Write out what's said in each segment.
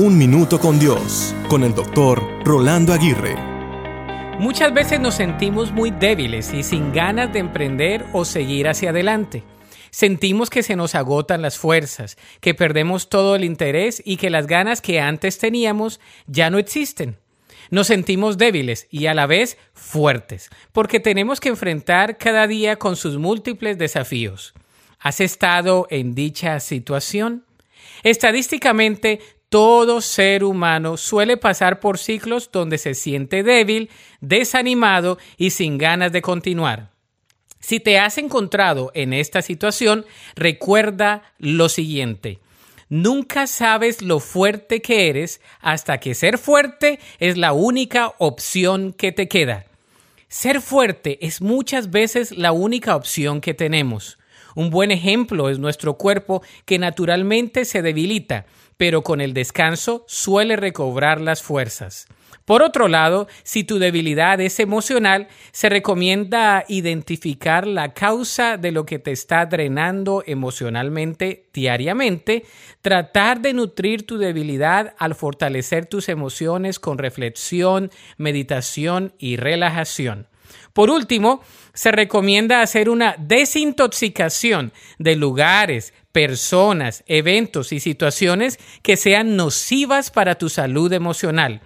Un Minuto con Dios, con el doctor Rolando Aguirre. Muchas veces nos sentimos muy débiles y sin ganas de emprender o seguir hacia adelante. Sentimos que se nos agotan las fuerzas, que perdemos todo el interés y que las ganas que antes teníamos ya no existen. Nos sentimos débiles y a la vez fuertes, porque tenemos que enfrentar cada día con sus múltiples desafíos. ¿Has estado en dicha situación? Estadísticamente, todo ser humano suele pasar por ciclos donde se siente débil, desanimado y sin ganas de continuar. Si te has encontrado en esta situación, recuerda lo siguiente. Nunca sabes lo fuerte que eres hasta que ser fuerte es la única opción que te queda. Ser fuerte es muchas veces la única opción que tenemos. Un buen ejemplo es nuestro cuerpo que naturalmente se debilita, pero con el descanso suele recobrar las fuerzas. Por otro lado, si tu debilidad es emocional, se recomienda identificar la causa de lo que te está drenando emocionalmente diariamente, tratar de nutrir tu debilidad al fortalecer tus emociones con reflexión, meditación y relajación. Por último, se recomienda hacer una desintoxicación de lugares, personas, eventos y situaciones que sean nocivas para tu salud emocional.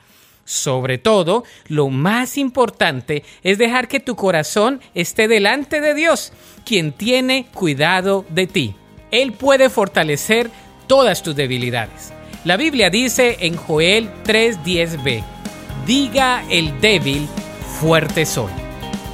Sobre todo, lo más importante es dejar que tu corazón esté delante de Dios, quien tiene cuidado de ti. Él puede fortalecer todas tus debilidades. La Biblia dice en Joel 3:10b, diga el débil, fuerte soy.